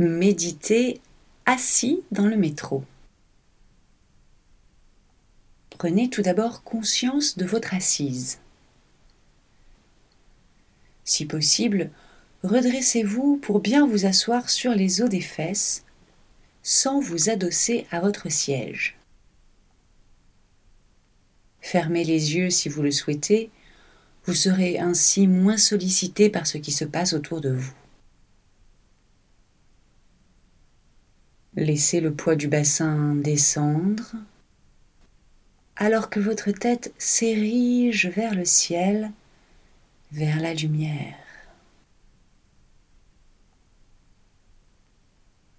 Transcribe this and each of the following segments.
Méditez assis dans le métro. Prenez tout d'abord conscience de votre assise. Si possible, redressez-vous pour bien vous asseoir sur les os des fesses sans vous adosser à votre siège. Fermez les yeux si vous le souhaitez, vous serez ainsi moins sollicité par ce qui se passe autour de vous. Laissez le poids du bassin descendre alors que votre tête s'érige vers le ciel, vers la lumière.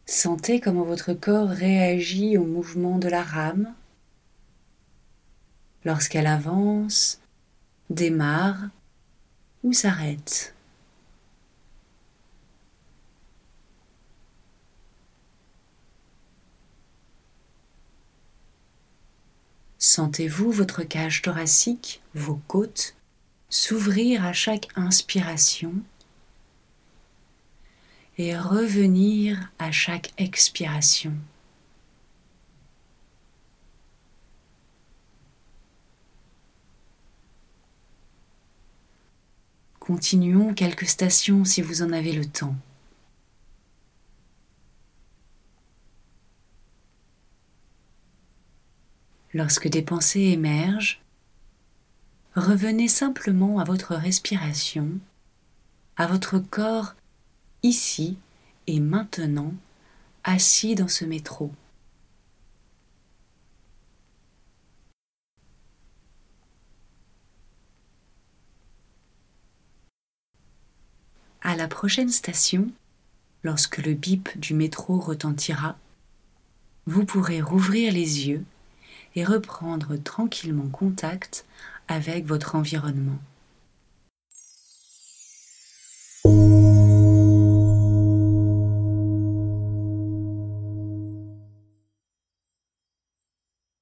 Sentez comment votre corps réagit au mouvement de la rame lorsqu'elle avance, démarre ou s'arrête. Sentez-vous votre cage thoracique, vos côtes, s'ouvrir à chaque inspiration et revenir à chaque expiration? Continuons quelques stations si vous en avez le temps. Lorsque des pensées émergent, revenez simplement à votre respiration, à votre corps ici et maintenant assis dans ce métro. À la prochaine station, lorsque le bip du métro retentira, vous pourrez rouvrir les yeux et reprendre tranquillement contact avec votre environnement.